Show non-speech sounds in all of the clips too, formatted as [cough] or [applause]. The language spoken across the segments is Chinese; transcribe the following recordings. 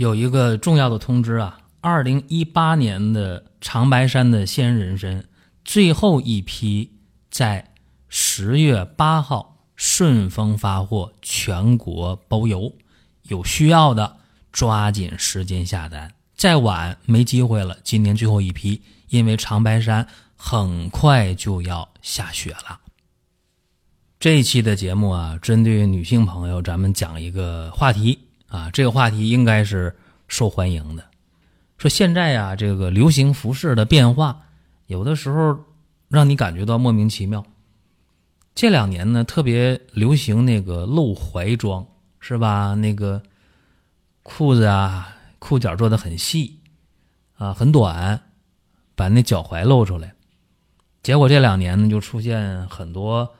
有一个重要的通知啊，二零一八年的长白山的鲜人参最后一批在十月八号顺丰发货，全国包邮。有需要的抓紧时间下单，再晚没机会了。今年最后一批，因为长白山很快就要下雪了。这一期的节目啊，针对女性朋友，咱们讲一个话题啊，这个话题应该是受欢迎的。说现在呀，这个流行服饰的变化，有的时候让你感觉到莫名其妙。这两年呢，特别流行那个露怀装。是吧？那个裤子啊，裤脚做的很细，啊，很短，把那脚踝露出来。结果这两年呢，就出现很多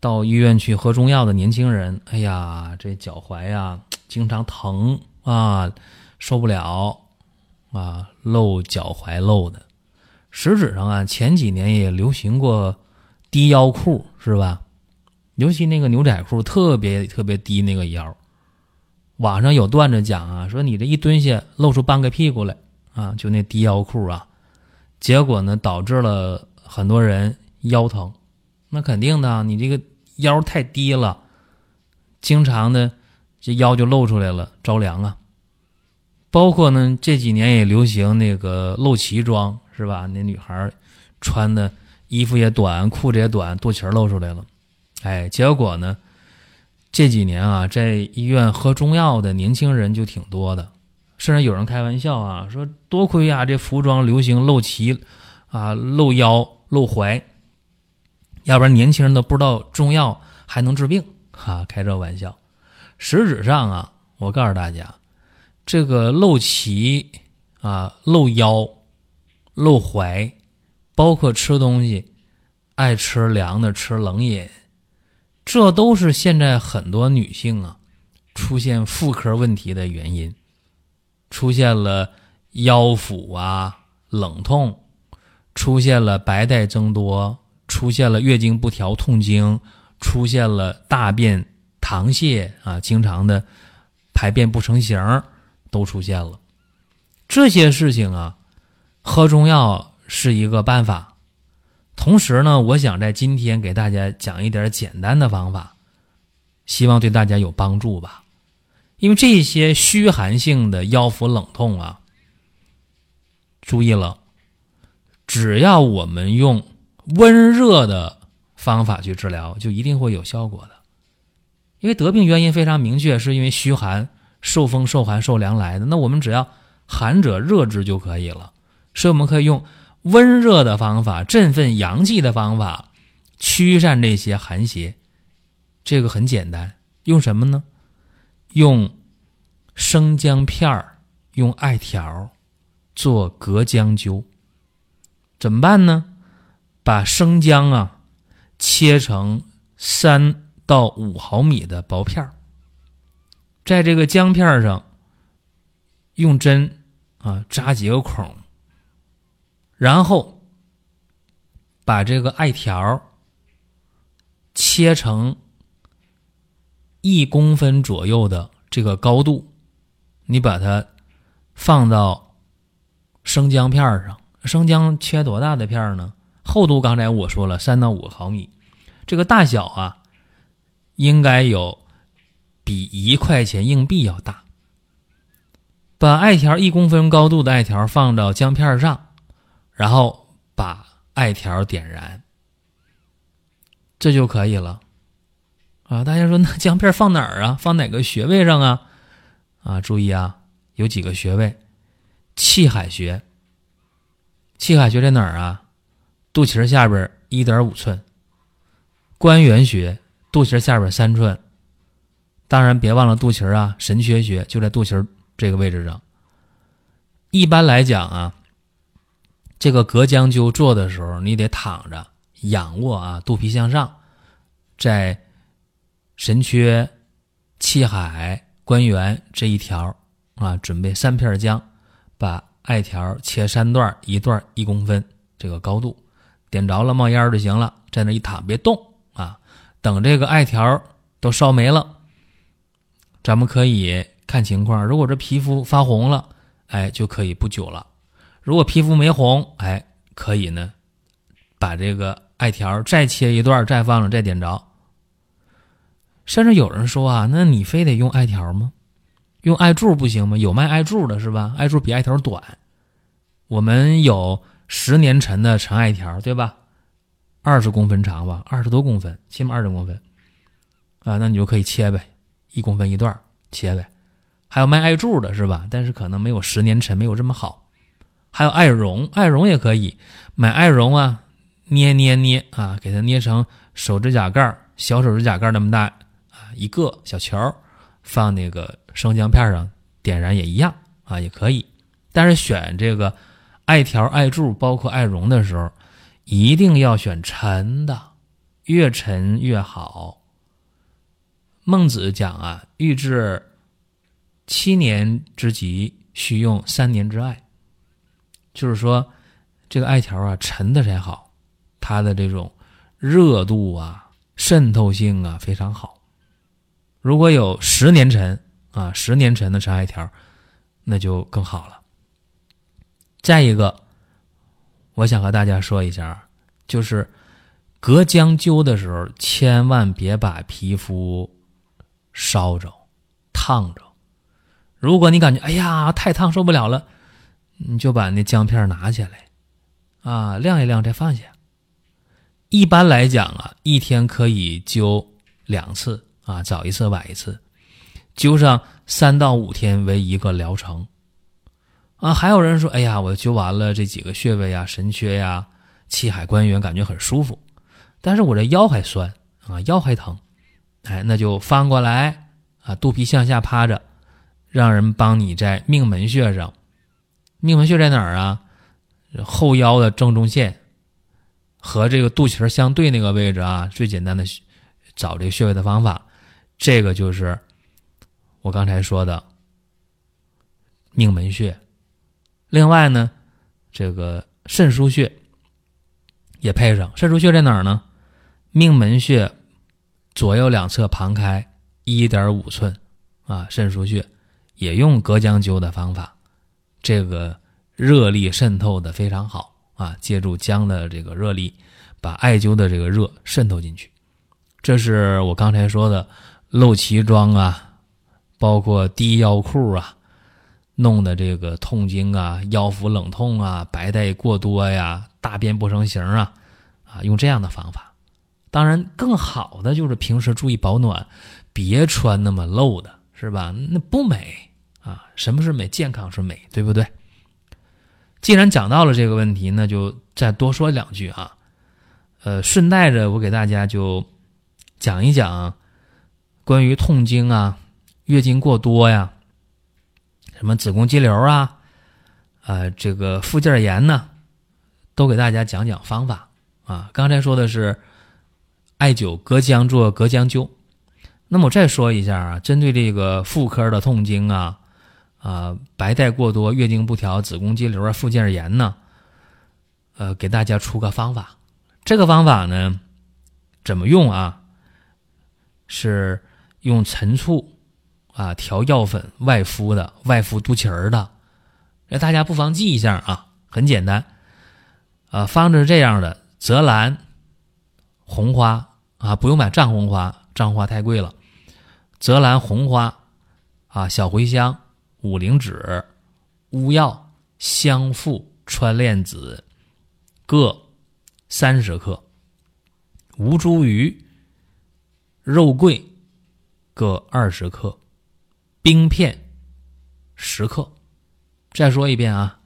到医院去喝中药的年轻人。哎呀，这脚踝呀，经常疼啊，受不了啊，露脚踝露的。实质上啊，前几年也流行过低腰裤，是吧？尤其那个牛仔裤特别特别低那个腰，网上有段子讲啊，说你这一蹲下露出半个屁股来啊，就那低腰裤啊，结果呢导致了很多人腰疼，那肯定的，你这个腰太低了，经常的这腰就露出来了，着凉啊。包括呢这几年也流行那个露脐装，是吧？那女孩穿的衣服也短，裤子也短，肚脐露出来了。哎，结果呢？这几年啊，在医院喝中药的年轻人就挺多的，甚至有人开玩笑啊，说多亏啊这服装流行露脐，啊露腰露怀，要不然年轻人都不知道中药还能治病，哈，开这玩笑。实质上啊，我告诉大家，这个露脐啊、露腰、露怀，包括吃东西，爱吃凉的，吃冷饮。这都是现在很多女性啊出现妇科问题的原因，出现了腰腹啊冷痛，出现了白带增多，出现了月经不调痛经，出现了大便溏泻啊，经常的排便不成形，都出现了。这些事情啊，喝中药是一个办法。同时呢，我想在今天给大家讲一点简单的方法，希望对大家有帮助吧。因为这些虚寒性的腰腹冷痛啊，注意了，只要我们用温热的方法去治疗，就一定会有效果的。因为得病原因非常明确，是因为虚寒、受风、受寒、受凉来的。那我们只要寒者热之就可以了，所以我们可以用。温热的方法，振奋阳气的方法，驱散这些寒邪，这个很简单。用什么呢？用生姜片儿，用艾条做隔姜灸。怎么办呢？把生姜啊切成三到五毫米的薄片儿，在这个姜片上用针啊扎几个孔。然后把这个艾条切成一公分左右的这个高度，你把它放到生姜片上。生姜切多大的片呢？厚度刚才我说了，三到五毫米。这个大小啊，应该有比一块钱硬币要大。把艾条一公分高度的艾条放到姜片上。然后把艾条点燃，这就可以了，啊！大家说那 [laughs] 姜片放哪儿啊？放哪个穴位上啊？啊！注意啊，有几个穴位：气海穴。气海穴在哪儿啊？肚脐下边一点五寸。关元穴，肚脐下边三寸。当然别忘了肚脐啊，神阙穴就在肚脐这个位置上。一般来讲啊，这个隔姜灸做的时候，你得躺着仰卧啊，肚皮向上，在神阙、气海、关元这一条啊，准备三片姜，把艾条切三段，一段一公分这个高度，点着了冒烟就行了，在那一躺别动，等这个艾条都烧没了，咱们可以看情况，如果这皮肤发红了。哎，就可以不灸了。如果皮肤没红，哎，可以呢，把这个艾条再切一段，再放着，再点着。甚至有人说啊，那你非得用艾条吗？用艾柱不行吗？有卖艾柱的是吧？艾柱比艾条短。我们有十年陈的陈艾条，对吧？二十公分长吧，二十多公分，起码二十公分。啊，那你就可以切呗，一公分一段，切呗。还有卖艾柱的是吧？但是可能没有十年陈没有这么好。还有艾绒，艾绒也可以买艾绒啊，捏捏捏啊，给它捏成手指甲盖小手指甲盖那么大啊，一个小球，放那个生姜片上点燃也一样啊，也可以。但是选这个艾条、艾柱，包括艾绒的时候，一定要选沉的，越沉越好。孟子讲啊，欲治。七年之疾，需用三年之艾。就是说，这个艾条啊，沉的才好，它的这种热度啊、渗透性啊非常好。如果有十年沉啊，十年沉的陈艾条，那就更好了。再一个，我想和大家说一下，就是隔姜灸的时候，千万别把皮肤烧着、烫着。如果你感觉哎呀太烫受不了了，你就把那姜片拿下来，啊晾一晾再放下。[laughs] 一般来讲啊，一天可以灸两次啊，早一次晚一次，灸上三到五天为一个疗程。啊，还有人说哎呀，我灸完了这几个穴位啊，神阙呀、气海、关元，感觉很舒服，但是我这腰还酸啊，腰还疼，哎，那就翻过来啊，肚皮向下趴着。让人帮你在命门穴上，命门穴在哪儿啊？后腰的正中线和这个肚脐相对那个位置啊。最简单的找这个穴位的方法，这个就是我刚才说的命门穴。另外呢，这个肾腧穴也配上。肾腧穴在哪儿呢？命门穴左右两侧旁开一点五寸啊，肾腧穴。也用隔姜灸的方法，这个热力渗透的非常好啊！借助姜的这个热力，把艾灸的这个热渗透进去。这是我刚才说的露脐装啊，包括低腰裤啊，弄的这个痛经啊、腰腹冷痛啊、白带过多呀、大便不成形啊，啊，用这样的方法。当然，更好的就是平时注意保暖，别穿那么露的。是吧？那不美啊！什么是美？健康是美，对不对？既然讲到了这个问题，那就再多说两句啊。呃，顺带着我给大家就讲一讲关于痛经啊、月经过多呀、什么子宫肌瘤啊、啊这个附件炎呢，都给大家讲讲方法啊。刚才说的是艾灸隔姜做隔姜灸。那么我再说一下啊，针对这个妇科的痛经啊，啊白带过多、月经不调、子宫肌瘤啊、附件炎呢，呃，给大家出个方法。这个方法呢，怎么用啊？是用陈醋啊调药粉外敷的，外敷肚脐儿的。那大家不妨记一下啊，很简单。啊，方子是这样的：泽兰、红花啊，不用买藏红花，藏红花太贵了。泽兰、红花，啊，小茴香、五灵脂、乌药、香附、川链子各三十克，吴茱萸、肉桂各二十克，冰片十克。再说一遍啊，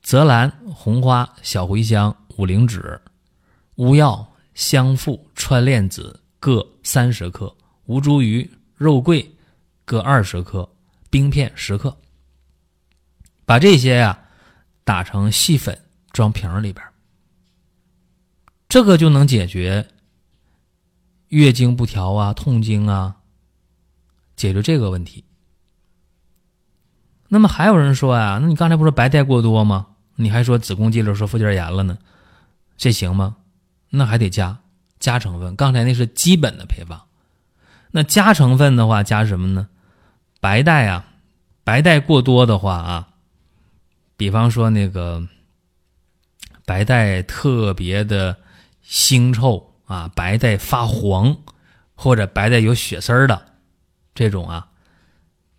泽兰、红花、小茴香、五灵脂、乌药、香附、川链子各三十克，吴茱萸。肉桂各二十克，冰片十克。把这些呀打成细粉，装瓶里边，这个就能解决月经不调啊、痛经啊，解决这个问题。那么还有人说啊，那你刚才不是白带过多吗？你还说子宫肌瘤、说附件炎了呢，这行吗？那还得加加成分。刚才那是基本的配方，那加成分的话加什么呢？白带啊，白带过多的话啊。比方说那个白带特别的腥臭啊，白带发黄，或者白带有血丝儿的这种啊，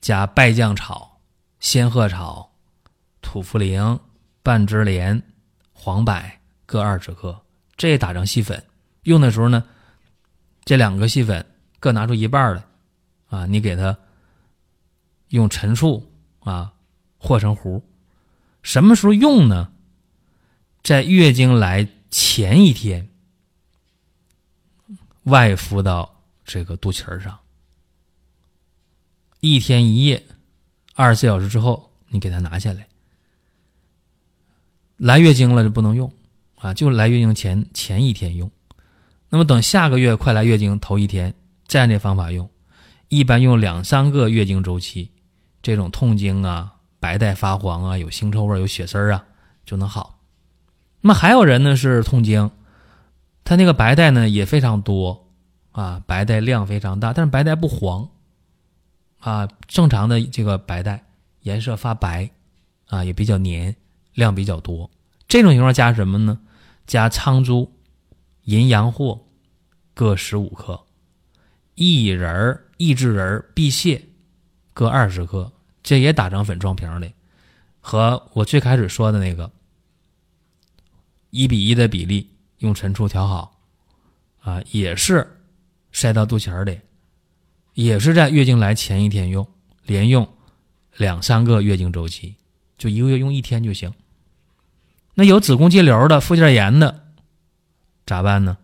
加败酱草、仙鹤草、土茯苓、半枝莲、黄柏各二十克，这打成细粉。用的时候呢，这两个细粉各拿出一半来啊，你给它用陈醋啊和成糊。什么时候用呢？在月经来前一天，外敷到这个肚脐儿上，一天一夜，二十四小时之后，你给它拿下来。来月经了就不能用啊，就来月经前前一天用。那么等下个月快来月经头一天，再按这方法用，一般用两三个月经周期，这种痛经啊。白带发黄啊，有腥臭味，有血丝啊，就能好。那么还有人呢是痛经，他那个白带呢也非常多啊，白带量非常大，但是白带不黄啊，正常的这个白带颜色发白啊，也比较黏，量比较多。这种情况加什么呢？加苍珠、银阳藿各十五克，薏仁、益智仁、碧泻各二十克。这也打成粉装瓶里，和我最开始说的那个一比一的比例，用陈醋调好，啊，也是塞到肚脐里，也是在月经来前一天用，连用两三个月经周期，就一个月用一天就行。那有子宫肌瘤的、附件炎的咋办呢？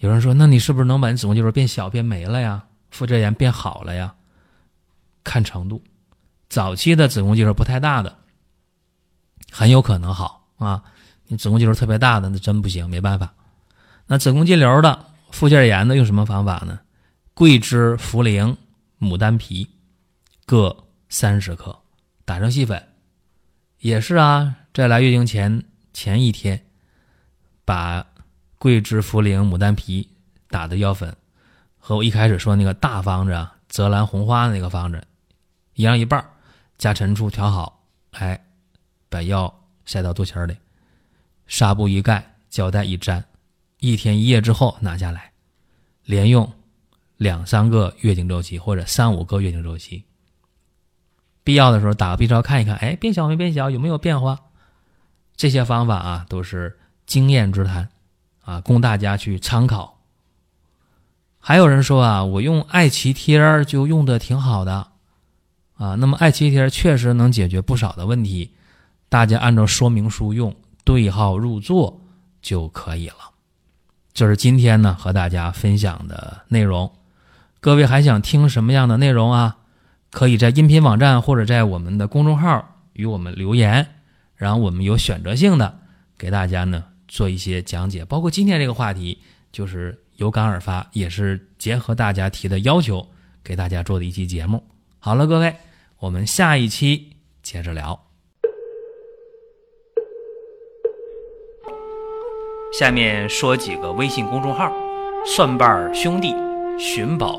有人说，那你是不是能把你子宫肌瘤变小、变没了呀？附件炎变好了呀？看程度，早期的子宫肌瘤不太大的，很有可能好啊。你子宫肌瘤特别大的，那真不行，没办法。那子宫肌瘤的、附件炎的，用什么方法呢？桂枝、茯苓、牡丹皮各三十克，打成细粉。也是啊，在来月经前前一天，把桂枝、茯苓、牡丹皮打的药粉，和我一开始说那个大方子啊，泽兰红花那个方子。一样一半加陈醋调好，哎，把药塞到肚脐里，纱布一盖，胶带一粘，一天一夜之后拿下来，连用两三个月经周期或者三五个月经周期。必要的时候打个 B 超看一看，哎，变小没变小，有没有变化？这些方法啊都是经验之谈啊，供大家去参考。还有人说啊，我用艾脐贴就用的挺好的。啊，那么艾脐贴确实能解决不少的问题，大家按照说明书用，对号入座就可以了。这是今天呢和大家分享的内容。各位还想听什么样的内容啊？可以在音频网站或者在我们的公众号与我们留言，然后我们有选择性的给大家呢做一些讲解。包括今天这个话题，就是有感而发，也是结合大家提的要求给大家做的一期节目。好了，各位。我们下一期接着聊。下面说几个微信公众号：蒜瓣兄弟、寻宝